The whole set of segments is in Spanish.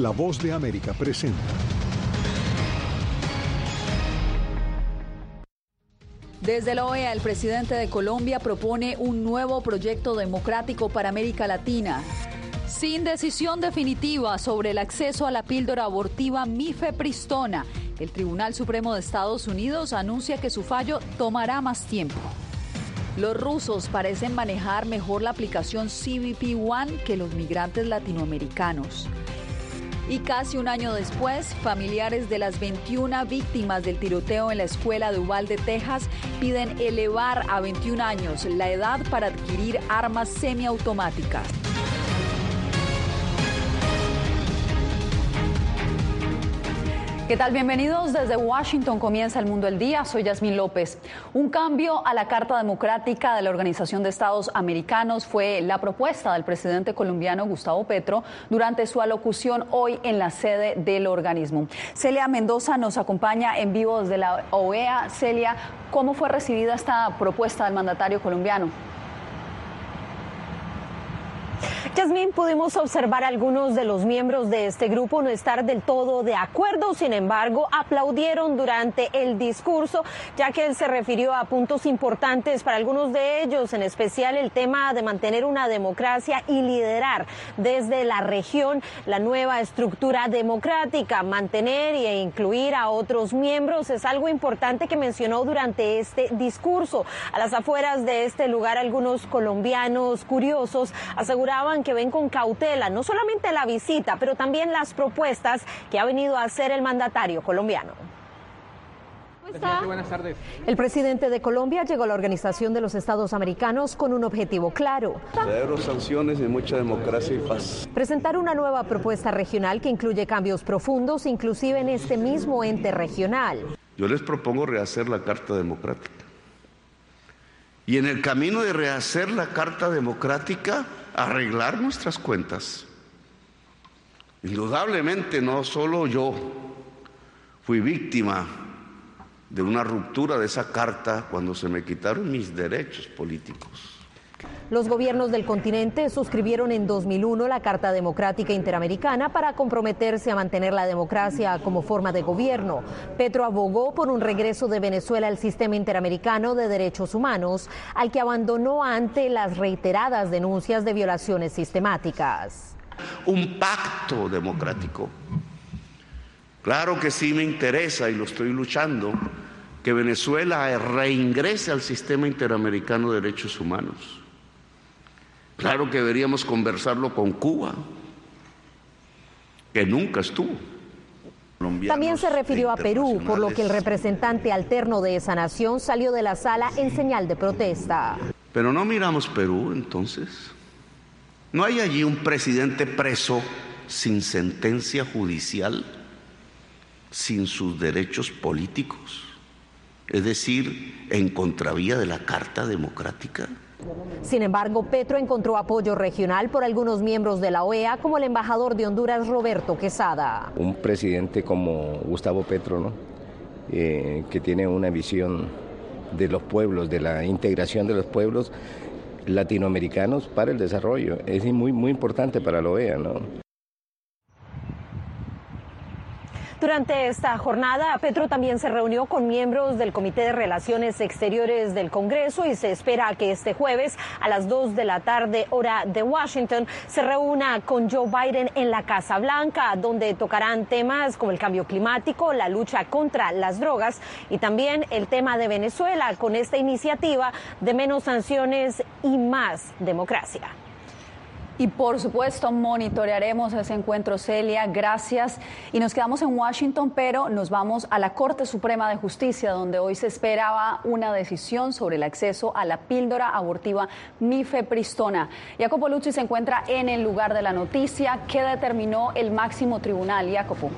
La voz de América presenta. Desde la OEA, el presidente de Colombia propone un nuevo proyecto democrático para América Latina. Sin decisión definitiva sobre el acceso a la píldora abortiva mifepristona, el Tribunal Supremo de Estados Unidos anuncia que su fallo tomará más tiempo. Los rusos parecen manejar mejor la aplicación CBP One que los migrantes latinoamericanos. Y casi un año después, familiares de las 21 víctimas del tiroteo en la escuela de Uvalde, Texas, piden elevar a 21 años la edad para adquirir armas semiautomáticas. ¿Qué tal? Bienvenidos desde Washington. Comienza el mundo del día. Soy Yasmín López. Un cambio a la Carta Democrática de la Organización de Estados Americanos fue la propuesta del presidente colombiano Gustavo Petro durante su alocución hoy en la sede del organismo. Celia Mendoza nos acompaña en vivo desde la OEA. Celia, ¿cómo fue recibida esta propuesta del mandatario colombiano? Yasmín, pudimos observar algunos de los miembros de este grupo no estar del todo de acuerdo, sin embargo, aplaudieron durante el discurso, ya que él se refirió a puntos importantes para algunos de ellos, en especial el tema de mantener una democracia y liderar desde la región la nueva estructura democrática, mantener e incluir a otros miembros es algo importante que mencionó durante este discurso. A las afueras de este lugar, algunos colombianos curiosos aseguraban que ven con cautela no solamente la visita, pero también las propuestas que ha venido a hacer el mandatario colombiano. Buenas tardes. El presidente de Colombia llegó a la Organización de los Estados Americanos con un objetivo claro. Cero sanciones y mucha democracia y paz. Presentar una nueva propuesta regional que incluye cambios profundos, inclusive en este mismo ente regional. Yo les propongo rehacer la Carta Democrática. Y en el camino de rehacer la Carta Democrática, arreglar nuestras cuentas. Indudablemente no solo yo fui víctima de una ruptura de esa carta cuando se me quitaron mis derechos políticos. Los gobiernos del continente suscribieron en 2001 la Carta Democrática Interamericana para comprometerse a mantener la democracia como forma de gobierno. Petro abogó por un regreso de Venezuela al sistema interamericano de derechos humanos, al que abandonó ante las reiteradas denuncias de violaciones sistemáticas. Un pacto democrático. Claro que sí me interesa y lo estoy luchando que Venezuela reingrese al sistema interamericano de derechos humanos. Claro que deberíamos conversarlo con Cuba, que nunca estuvo. También se refirió a Perú, por lo que el representante alterno de esa nación salió de la sala en señal de protesta. Pero no miramos Perú entonces. ¿No hay allí un presidente preso sin sentencia judicial, sin sus derechos políticos? Es decir, en contravía de la Carta Democrática. Sin embargo, Petro encontró apoyo regional por algunos miembros de la OEA, como el embajador de Honduras, Roberto Quesada. Un presidente como Gustavo Petro, ¿no? Eh, que tiene una visión de los pueblos, de la integración de los pueblos latinoamericanos para el desarrollo. Es muy, muy importante para la OEA. ¿no? Durante esta jornada, Petro también se reunió con miembros del Comité de Relaciones Exteriores del Congreso y se espera que este jueves a las 2 de la tarde, hora de Washington, se reúna con Joe Biden en la Casa Blanca, donde tocarán temas como el cambio climático, la lucha contra las drogas y también el tema de Venezuela con esta iniciativa de menos sanciones y más democracia. Y por supuesto monitorearemos ese encuentro, Celia. Gracias. Y nos quedamos en Washington, pero nos vamos a la Corte Suprema de Justicia, donde hoy se esperaba una decisión sobre el acceso a la píldora abortiva mifepristona. Jacopo Lucci se encuentra en el lugar de la noticia. ¿Qué determinó el máximo tribunal, Jacopo?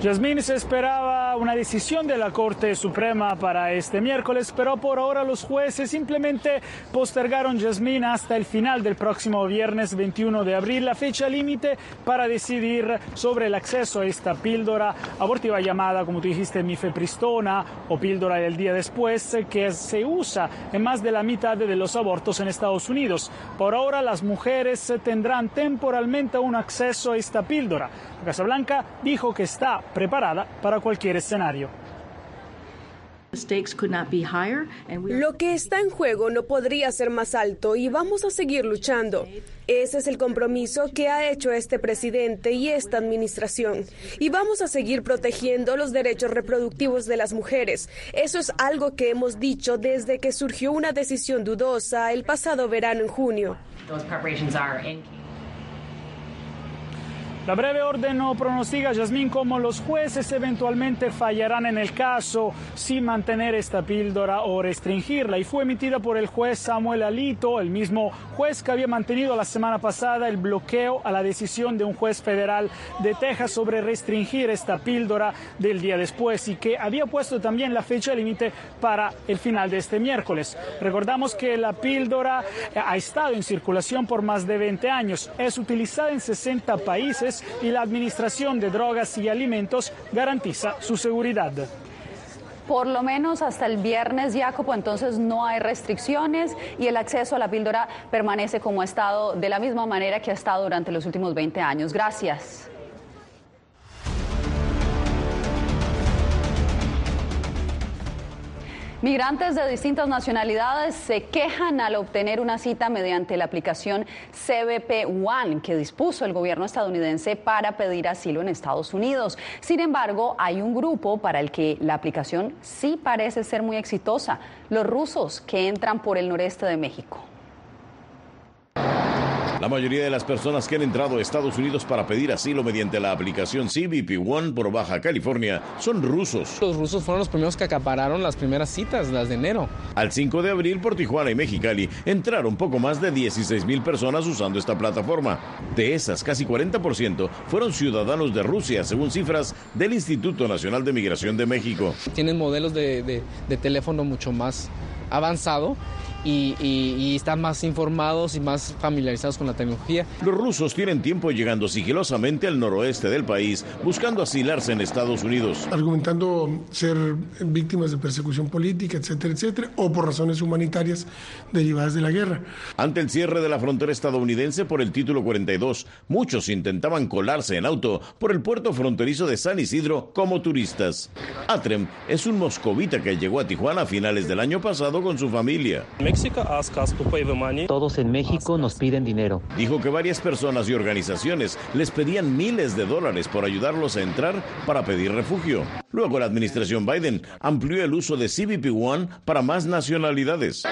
Yasmín se esperaba una decisión de la Corte Suprema para este miércoles, pero por ahora los jueces simplemente postergaron Jasmine hasta el final del próximo viernes 21 de abril, la fecha límite para decidir sobre el acceso a esta píldora abortiva llamada, como tú dijiste, mifepristona o píldora del día después, que se usa en más de la mitad de los abortos en Estados Unidos. Por ahora las mujeres tendrán temporalmente un acceso a esta píldora. Casa Blanca dijo que está preparada para cualquier escenario. Lo que está en juego no podría ser más alto y vamos a seguir luchando. Ese es el compromiso que ha hecho este presidente y esta administración. Y vamos a seguir protegiendo los derechos reproductivos de las mujeres. Eso es algo que hemos dicho desde que surgió una decisión dudosa el pasado verano en junio. La breve orden no pronostica, Yasmín, cómo los jueces eventualmente fallarán en el caso sin mantener esta píldora o restringirla. Y fue emitida por el juez Samuel Alito, el mismo juez que había mantenido la semana pasada el bloqueo a la decisión de un juez federal de Texas sobre restringir esta píldora del día después y que había puesto también la fecha límite para el final de este miércoles. Recordamos que la píldora ha estado en circulación por más de 20 años. Es utilizada en 60 países y la Administración de Drogas y Alimentos garantiza su seguridad. Por lo menos hasta el viernes, Jacopo, entonces no hay restricciones y el acceso a la píldora permanece como ha estado de la misma manera que ha estado durante los últimos 20 años. Gracias. Migrantes de distintas nacionalidades se quejan al obtener una cita mediante la aplicación CBP One que dispuso el gobierno estadounidense para pedir asilo en Estados Unidos. Sin embargo, hay un grupo para el que la aplicación sí parece ser muy exitosa, los rusos que entran por el noreste de México. La mayoría de las personas que han entrado a Estados Unidos para pedir asilo mediante la aplicación CBP One por Baja California son rusos. Los rusos fueron los primeros que acapararon las primeras citas, las de enero. Al 5 de abril por Tijuana y Mexicali entraron poco más de 16 mil personas usando esta plataforma. De esas, casi 40% fueron ciudadanos de Rusia, según cifras del Instituto Nacional de Migración de México. Tienen modelos de, de teléfono mucho más avanzado y, están más informados y más familiarizados con la tecnología. Los rusos tienen tiempo llegando sigilosamente al noroeste del país, buscando asilarse en Estados Unidos. Argumentando ser víctimas de persecución política, etcétera, etcétera, o por razones humanitarias derivadas de la guerra. Ante el cierre de la frontera estadounidense por el título 42, muchos intentaban colarse en auto por el puerto fronterizo de San Isidro como turistas. Atrem es un moscovita que llegó a Tijuana a finales del año pasado con su familia. Todos en México nos piden dinero. Dijo que varias personas y organizaciones les pedían miles de dólares por ayudarlos a entrar para pedir refugio. Luego la administración Biden amplió el uso de CBP One para más nacionalidades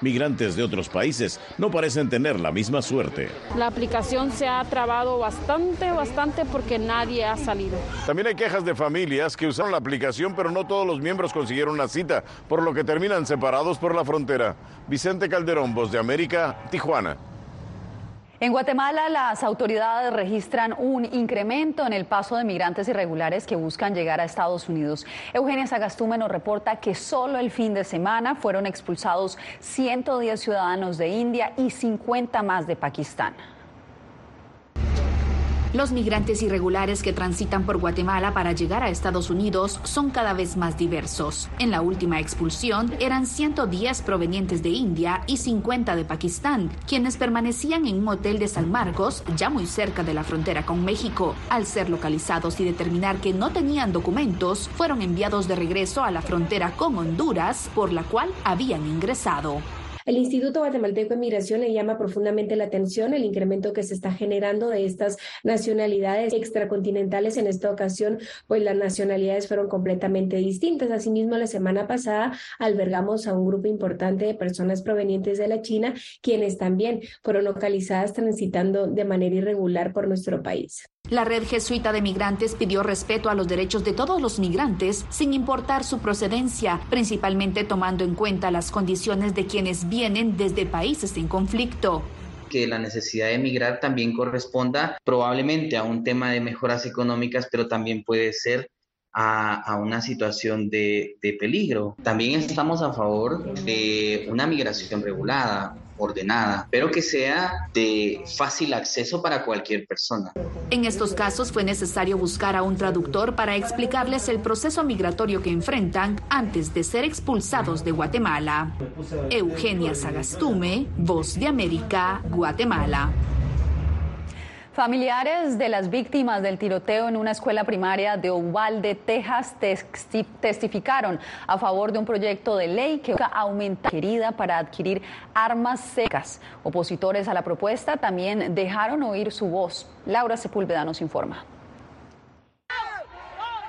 migrantes de otros países no parecen tener la misma suerte. La aplicación se ha trabado bastante, bastante porque nadie ha salido. También hay quejas de familias que usaron la aplicación, pero no todos los miembros consiguieron una cita, por lo que terminan separados por la frontera. Vicente Calderón, Voz de América, Tijuana. En Guatemala, las autoridades registran un incremento en el paso de migrantes irregulares que buscan llegar a Estados Unidos. Eugenia Sagastume nos reporta que solo el fin de semana fueron expulsados 110 ciudadanos de India y 50 más de Pakistán. Los migrantes irregulares que transitan por Guatemala para llegar a Estados Unidos son cada vez más diversos. En la última expulsión eran 110 provenientes de India y 50 de Pakistán, quienes permanecían en un hotel de San Marcos, ya muy cerca de la frontera con México. Al ser localizados y determinar que no tenían documentos, fueron enviados de regreso a la frontera con Honduras, por la cual habían ingresado. El Instituto Guatemalteco de Migración le llama profundamente la atención el incremento que se está generando de estas nacionalidades extracontinentales. En esta ocasión, pues las nacionalidades fueron completamente distintas. Asimismo, la semana pasada albergamos a un grupo importante de personas provenientes de la China, quienes también fueron localizadas transitando de manera irregular por nuestro país. La red jesuita de migrantes pidió respeto a los derechos de todos los migrantes sin importar su procedencia, principalmente tomando en cuenta las condiciones de quienes vienen desde países en conflicto que la necesidad de emigrar también corresponda probablemente a un tema de mejoras económicas, pero también puede ser a, una situación de, de peligro. También estamos a favor de una migración regulada, ordenada, pero que sea de fácil acceso para cualquier persona. En estos casos fue necesario buscar a un traductor para explicarles el proceso migratorio que enfrentan antes de ser expulsados de Guatemala. Eugenia Sagastume, Voz de América, Guatemala. Familiares de las víctimas del tiroteo en una escuela primaria de Uvalde, Texas, testificaron a favor de un proyecto de ley que aumenta querida para adquirir armas secas. Opositores a la propuesta también dejaron oír su voz. Laura Sepúlveda nos informa.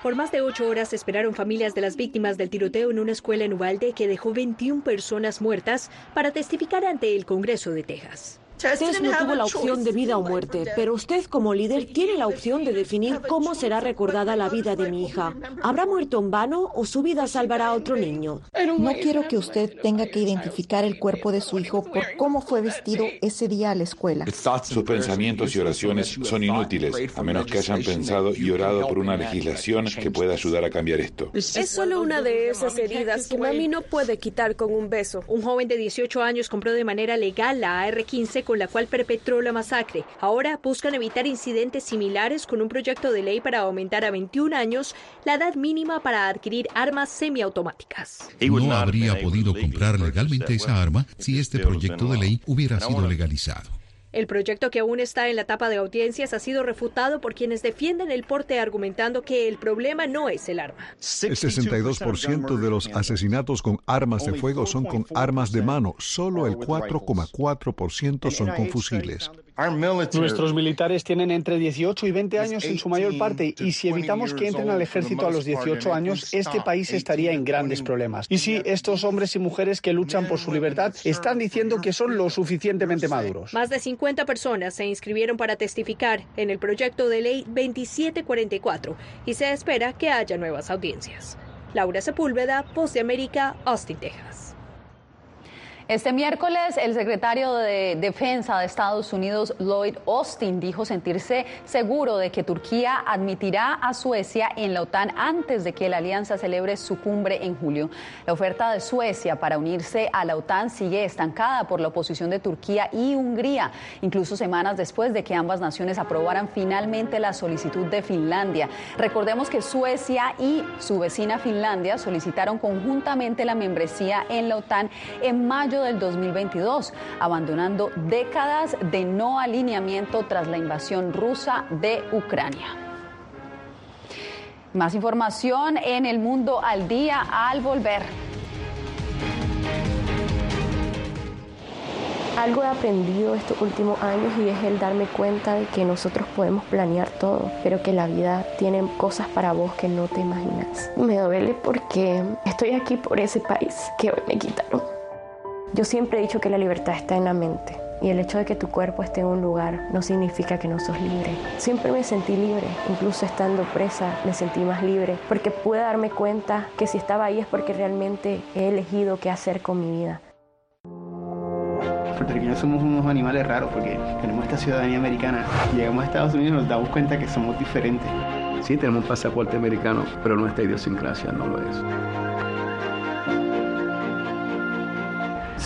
Por más de ocho horas esperaron familias de las víctimas del tiroteo en una escuela en Uvalde que dejó 21 personas muertas para testificar ante el Congreso de Texas. Tess no tuvo la opción de vida o muerte, pero usted como líder tiene la opción de definir cómo será recordada la vida de mi hija. ¿Habrá muerto en vano o su vida salvará a otro niño? No quiero que usted tenga que identificar el cuerpo de su hijo por cómo fue vestido ese día a la escuela. Sus pensamientos y oraciones son inútiles, a menos que hayan pensado y orado por una legislación que pueda ayudar a cambiar esto. Es solo una de esas heridas que mami no puede quitar con un beso. Un joven de 18 años compró de manera legal la AR-15 con la cual perpetró la masacre. Ahora buscan evitar incidentes similares con un proyecto de ley para aumentar a 21 años la edad mínima para adquirir armas semiautomáticas. No habría podido comprar legalmente esa arma si este proyecto de ley hubiera sido legalizado. El proyecto que aún está en la etapa de audiencias ha sido refutado por quienes defienden el porte argumentando que el problema no es el arma. El 62% de los asesinatos con armas de fuego son con armas de mano, solo el 4,4% son con fusiles. Nuestros militares tienen entre 18 y 20 años en su mayor parte y si evitamos que entren al ejército a los 18 años, este país estaría en grandes problemas. Y si estos hombres y mujeres que luchan por su libertad están diciendo que son lo suficientemente maduros. Más de 50 personas se inscribieron para testificar en el proyecto de ley 2744 y se espera que haya nuevas audiencias. Laura Sepúlveda, Post de América, Austin, Texas. Este miércoles, el secretario de Defensa de Estados Unidos, Lloyd Austin, dijo sentirse seguro de que Turquía admitirá a Suecia en la OTAN antes de que la alianza celebre su cumbre en julio. La oferta de Suecia para unirse a la OTAN sigue estancada por la oposición de Turquía y Hungría, incluso semanas después de que ambas naciones aprobaran finalmente la solicitud de Finlandia. Recordemos que Suecia y su vecina Finlandia solicitaron conjuntamente la membresía en la OTAN en mayo del 2022, abandonando décadas de no alineamiento tras la invasión rusa de Ucrania. Más información en el mundo al día al volver. Algo he aprendido estos últimos años y es el darme cuenta de que nosotros podemos planear todo, pero que la vida tiene cosas para vos que no te imaginas. Me duele porque estoy aquí por ese país que hoy me quitaron. Yo siempre he dicho que la libertad está en la mente y el hecho de que tu cuerpo esté en un lugar no significa que no sos libre. Siempre me sentí libre, incluso estando presa me sentí más libre porque pude darme cuenta que si estaba ahí es porque realmente he elegido qué hacer con mi vida. Puertorriqueños somos unos animales raros porque tenemos esta ciudadanía americana. Llegamos a Estados Unidos y nos damos cuenta que somos diferentes. Sí, tenemos un pasaporte americano, pero nuestra idiosincrasia no lo es.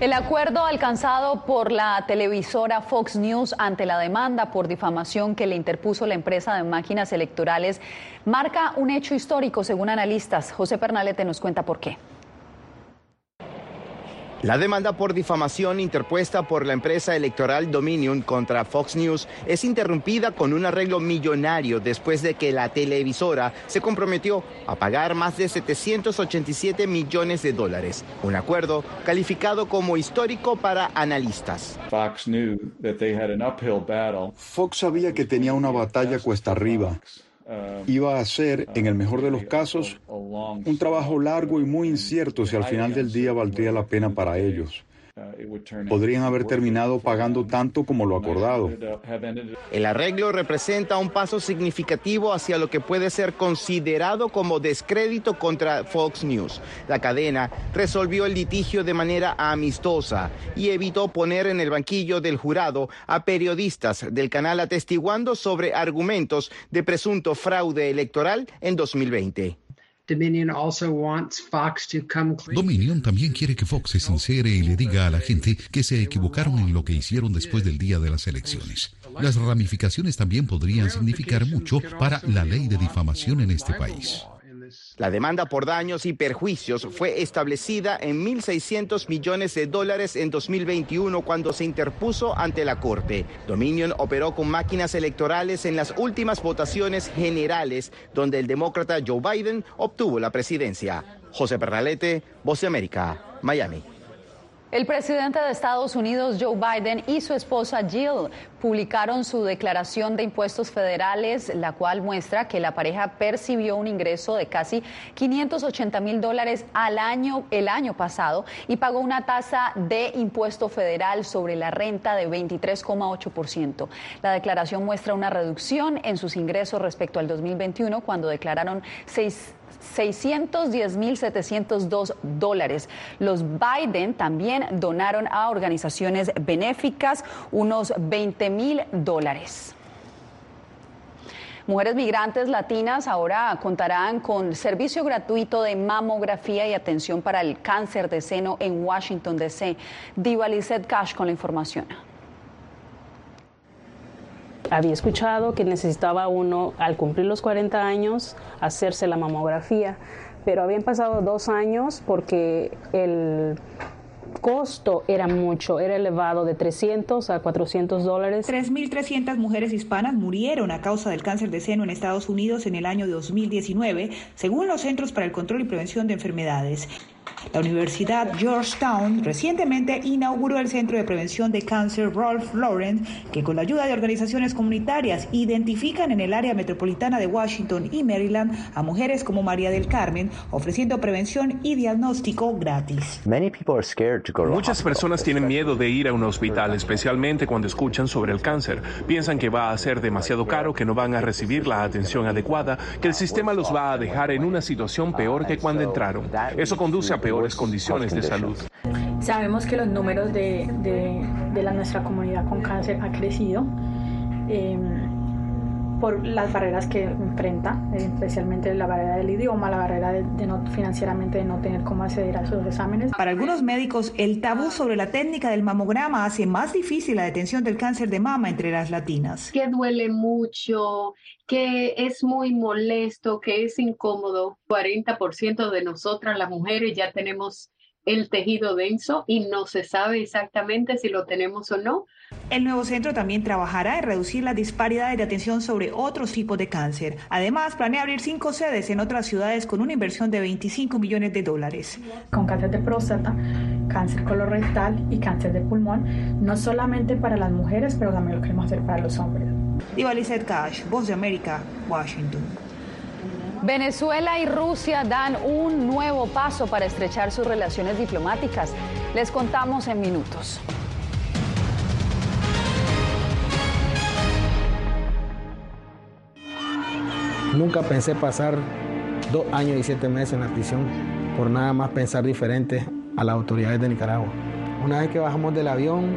El acuerdo alcanzado por la televisora Fox News ante la demanda por difamación que le interpuso la empresa de máquinas electorales marca un hecho histórico según analistas. José Pernalete nos cuenta por qué. La demanda por difamación interpuesta por la empresa electoral Dominion contra Fox News es interrumpida con un arreglo millonario después de que la televisora se comprometió a pagar más de 787 millones de dólares, un acuerdo calificado como histórico para analistas. Fox sabía que tenía una batalla cuesta arriba iba a ser, en el mejor de los casos, un trabajo largo y muy incierto si al final del día valdría la pena para ellos. Podrían haber terminado pagando tanto como lo acordado. El arreglo representa un paso significativo hacia lo que puede ser considerado como descrédito contra Fox News. La cadena resolvió el litigio de manera amistosa y evitó poner en el banquillo del jurado a periodistas del canal atestiguando sobre argumentos de presunto fraude electoral en 2020. Dominion también quiere que Fox se sincere y le diga a la gente que se equivocaron en lo que hicieron después del día de las elecciones. Las ramificaciones también podrían significar mucho para la ley de difamación en este país. La demanda por daños y perjuicios fue establecida en 1.600 millones de dólares en 2021 cuando se interpuso ante la Corte. Dominion operó con máquinas electorales en las últimas votaciones generales, donde el demócrata Joe Biden obtuvo la presidencia. José Pernalete, Voz de América, Miami. El presidente de Estados Unidos, Joe Biden, y su esposa Jill publicaron su declaración de impuestos federales, la cual muestra que la pareja percibió un ingreso de casi 580 mil dólares al año el año pasado y pagó una tasa de impuesto federal sobre la renta de 23,8%. La declaración muestra una reducción en sus ingresos respecto al 2021, cuando declararon 6 610.702 dólares. Los Biden también donaron a organizaciones benéficas unos 20 mil dólares. Mujeres migrantes latinas ahora contarán con servicio gratuito de mamografía y atención para el cáncer de seno en Washington, D.C. Diva Lizette Cash con la información había escuchado que necesitaba uno al cumplir los 40 años hacerse la mamografía, pero habían pasado dos años porque el costo era mucho, era elevado de 300 a 400 dólares. 3.300 mujeres hispanas murieron a causa del cáncer de seno en Estados Unidos en el año 2019, según los Centros para el Control y Prevención de Enfermedades. La Universidad Georgetown recientemente inauguró el Centro de Prevención de Cáncer Rolf Lauren, que con la ayuda de organizaciones comunitarias identifican en el área metropolitana de Washington y Maryland a mujeres como María del Carmen, ofreciendo prevención y diagnóstico gratis. Muchas personas tienen miedo de ir a un hospital, especialmente cuando escuchan sobre el cáncer. Piensan que va a ser demasiado caro, que no van a recibir la atención adecuada, que el sistema los va a dejar en una situación peor que cuando entraron. Eso conduce a peores condiciones de salud. Sabemos que los números de, de, la, nuestra comunidad con cáncer ha crecido. Em, por las barreras que enfrenta, especialmente la barrera del idioma, la barrera de, no, financieramente de no tener cómo acceder a sus exámenes. Para algunos médicos, el tabú sobre la técnica del mamograma hace más difícil la detención del cáncer de mama entre las latinas. Que duele mucho, que es muy molesto, que es incómodo. 40% de nosotras las mujeres ya tenemos el tejido denso y no se sabe exactamente si lo tenemos o no. El nuevo centro también trabajará en reducir las disparidades de atención sobre otros tipos de cáncer. Además, planea abrir cinco sedes en otras ciudades con una inversión de 25 millones de dólares. Con cáncer de próstata, cáncer colorectal y cáncer de pulmón, no solamente para las mujeres, pero también lo queremos hacer para los hombres. Diva Cash, Voz de América, Washington. Venezuela y Rusia dan un nuevo paso para estrechar sus relaciones diplomáticas. Les contamos en minutos. Nunca pensé pasar dos años y siete meses en la prisión por nada más pensar diferente a las autoridades de Nicaragua. Una vez que bajamos del avión,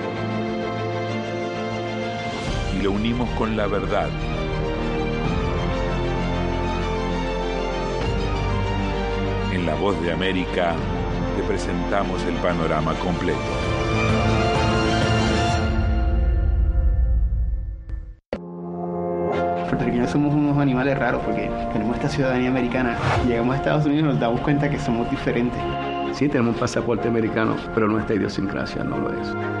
y lo unimos con la verdad. En La Voz de América te presentamos el panorama completo. puertorriqueños somos unos animales raros porque tenemos esta ciudadanía americana. Llegamos a Estados Unidos y nos damos cuenta que somos diferentes. Sí, tenemos un pasaporte americano, pero nuestra idiosincrasia no lo es.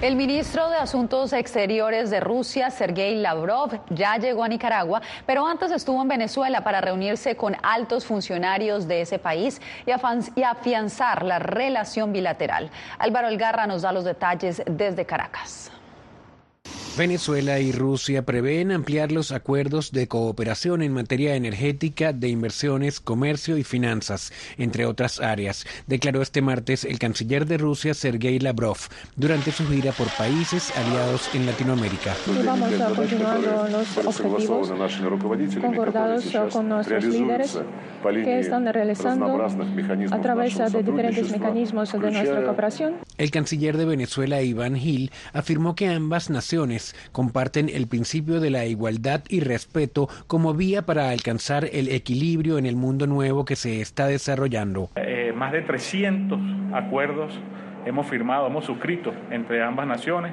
El ministro de Asuntos Exteriores de Rusia, Sergei Lavrov, ya llegó a Nicaragua, pero antes estuvo en Venezuela para reunirse con altos funcionarios de ese país y afianzar la relación bilateral. Álvaro Algarra nos da los detalles desde Caracas. Venezuela y Rusia prevén ampliar los acuerdos de cooperación en materia energética, de inversiones, comercio y finanzas, entre otras áreas, declaró este martes el canciller de Rusia, Sergei Lavrov, durante su gira por países aliados en Latinoamérica. Y vamos a continuar los objetivos concordados con nuestros líderes que están realizando a través de diferentes mecanismos de nuestra cooperación. El canciller de Venezuela, Iván Gil, afirmó que ambas naciones comparten el principio de la igualdad y respeto como vía para alcanzar el equilibrio en el mundo nuevo que se está desarrollando. Eh, más de 300 acuerdos hemos firmado, hemos suscrito entre ambas naciones.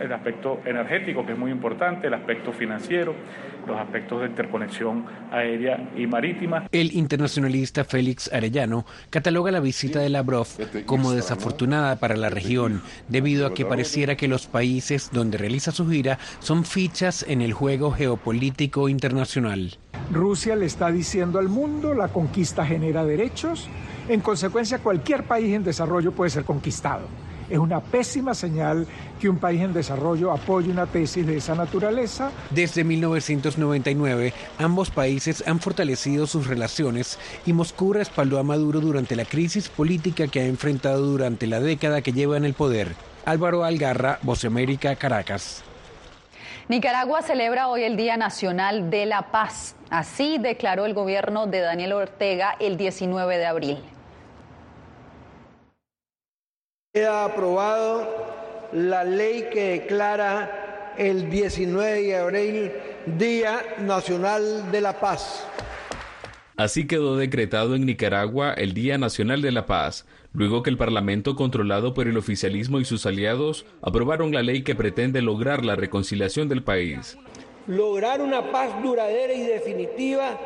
El aspecto energético, que es muy importante, el aspecto financiero, los aspectos de interconexión aérea y marítima. El internacionalista Félix Arellano cataloga la visita de Lavrov como desafortunada para la región, debido a que pareciera que los países donde realiza su gira son fichas en el juego geopolítico internacional. Rusia le está diciendo al mundo la conquista genera derechos, en consecuencia cualquier país en desarrollo puede ser conquistado. Es una pésima señal que un país en desarrollo apoye una tesis de esa naturaleza. Desde 1999, ambos países han fortalecido sus relaciones y Moscú respaldó a Maduro durante la crisis política que ha enfrentado durante la década que lleva en el poder. Álvaro Algarra, Voz América, Caracas. Nicaragua celebra hoy el Día Nacional de la Paz. Así declaró el gobierno de Daniel Ortega el 19 de abril. Queda aprobado la ley que declara el 19 de abril Día Nacional de la Paz. Así quedó decretado en Nicaragua el Día Nacional de la Paz, luego que el Parlamento controlado por el oficialismo y sus aliados aprobaron la ley que pretende lograr la reconciliación del país. Lograr una paz duradera y definitiva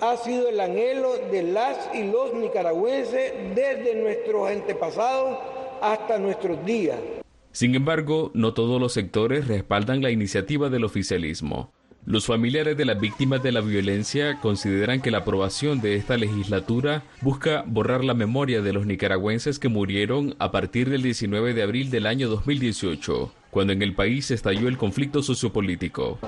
ha sido el anhelo de las y los nicaragüenses desde nuestros antepasados hasta nuestros días. Sin embargo, no todos los sectores respaldan la iniciativa del oficialismo. Los familiares de las víctimas de la violencia consideran que la aprobación de esta legislatura busca borrar la memoria de los nicaragüenses que murieron a partir del 19 de abril del año 2018 cuando en el país estalló el conflicto sociopolítico.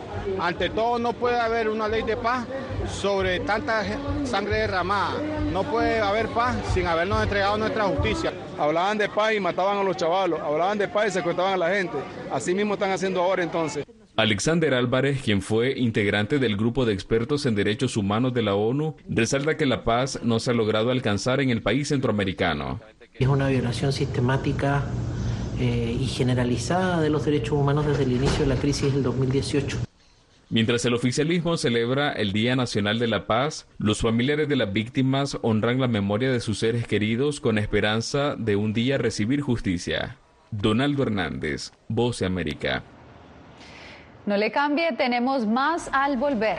Ante todo no puede haber una ley de paz sobre tanta sangre derramada. No puede haber paz sin habernos entregado nuestra justicia. Hablaban de paz y mataban a los chavalos, hablaban de paz y secuestraban a la gente. Así mismo están haciendo ahora entonces. Alexander Álvarez, quien fue integrante del grupo de expertos en derechos humanos de la ONU, resalta que la paz no se ha logrado alcanzar en el país centroamericano. Es una violación sistemática eh, y generalizada de los derechos humanos desde el inicio de la crisis del 2018. Mientras el oficialismo celebra el Día Nacional de la Paz, los familiares de las víctimas honran la memoria de sus seres queridos con esperanza de un día recibir justicia. Donaldo Hernández, Voz de América. No le cambie, tenemos más al volver.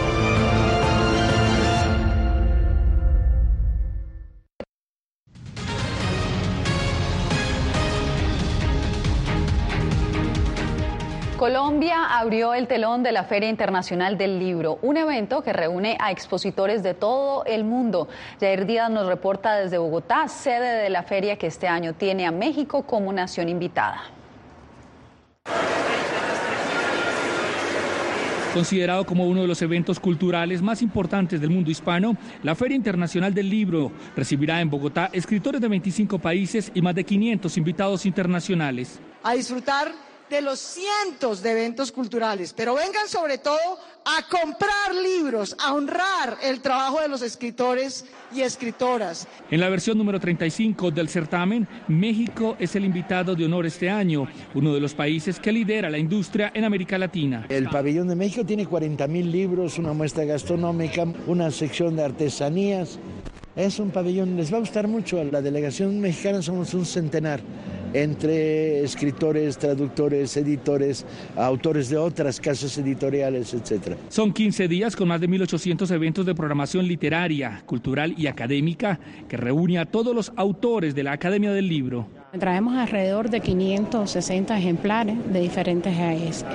Colombia abrió el telón de la Feria Internacional del Libro, un evento que reúne a expositores de todo el mundo. Jair Díaz nos reporta desde Bogotá, sede de la feria que este año tiene a México como nación invitada. Considerado como uno de los eventos culturales más importantes del mundo hispano, la Feria Internacional del Libro recibirá en Bogotá escritores de 25 países y más de 500 invitados internacionales. A disfrutar de los cientos de eventos culturales, pero vengan sobre todo a comprar libros, a honrar el trabajo de los escritores y escritoras. En la versión número 35 del certamen, México es el invitado de honor este año, uno de los países que lidera la industria en América Latina. El pabellón de México tiene 40 mil libros, una muestra gastronómica, una sección de artesanías. Es un pabellón, les va a gustar mucho. La delegación mexicana somos un centenar entre escritores, traductores, editores, autores de otras casas editoriales, etc. Son 15 días con más de 1.800 eventos de programación literaria, cultural y académica que reúne a todos los autores de la Academia del Libro. Traemos alrededor de 560 ejemplares de diferentes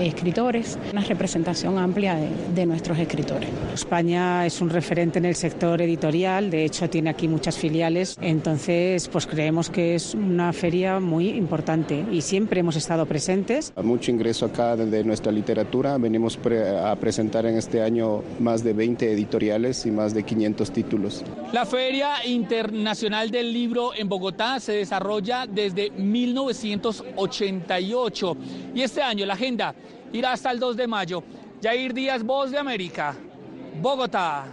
escritores, una representación amplia de, de, nuestros escritores. España es un referente en el sector editorial, de hecho tiene aquí muchas filiales, entonces pues creemos que es una feria muy importante y siempre hemos estado presentes. Mucho ingreso acá de nuestra literatura, venimos a presentar en este año más de 20 editoriales y más de 500 títulos. La Feria Internacional del Libro en Bogotá se desarrolla de desde 1988. Y este año la agenda irá hasta el 2 de mayo. Jair Díaz, Voz de América, Bogotá.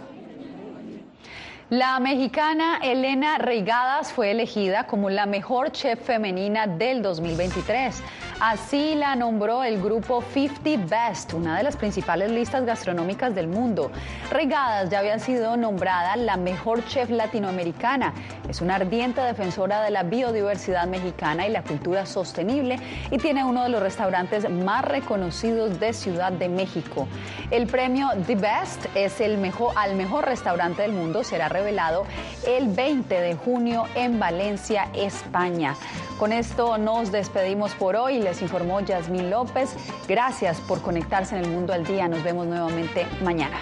La mexicana Elena Reigadas fue elegida como la mejor chef femenina del 2023. Así la nombró el grupo 50 Best, una de las principales listas gastronómicas del mundo. Reigadas ya había sido nombrada la mejor chef latinoamericana. Es una ardiente defensora de la biodiversidad mexicana y la cultura sostenible y tiene uno de los restaurantes más reconocidos de Ciudad de México. El premio The Best es el mejor, al mejor restaurante del mundo. Será revelado el 20 de junio en Valencia, España. Con esto nos despedimos por hoy. Informó Yasmín López. Gracias por conectarse en el mundo al día. Nos vemos nuevamente mañana.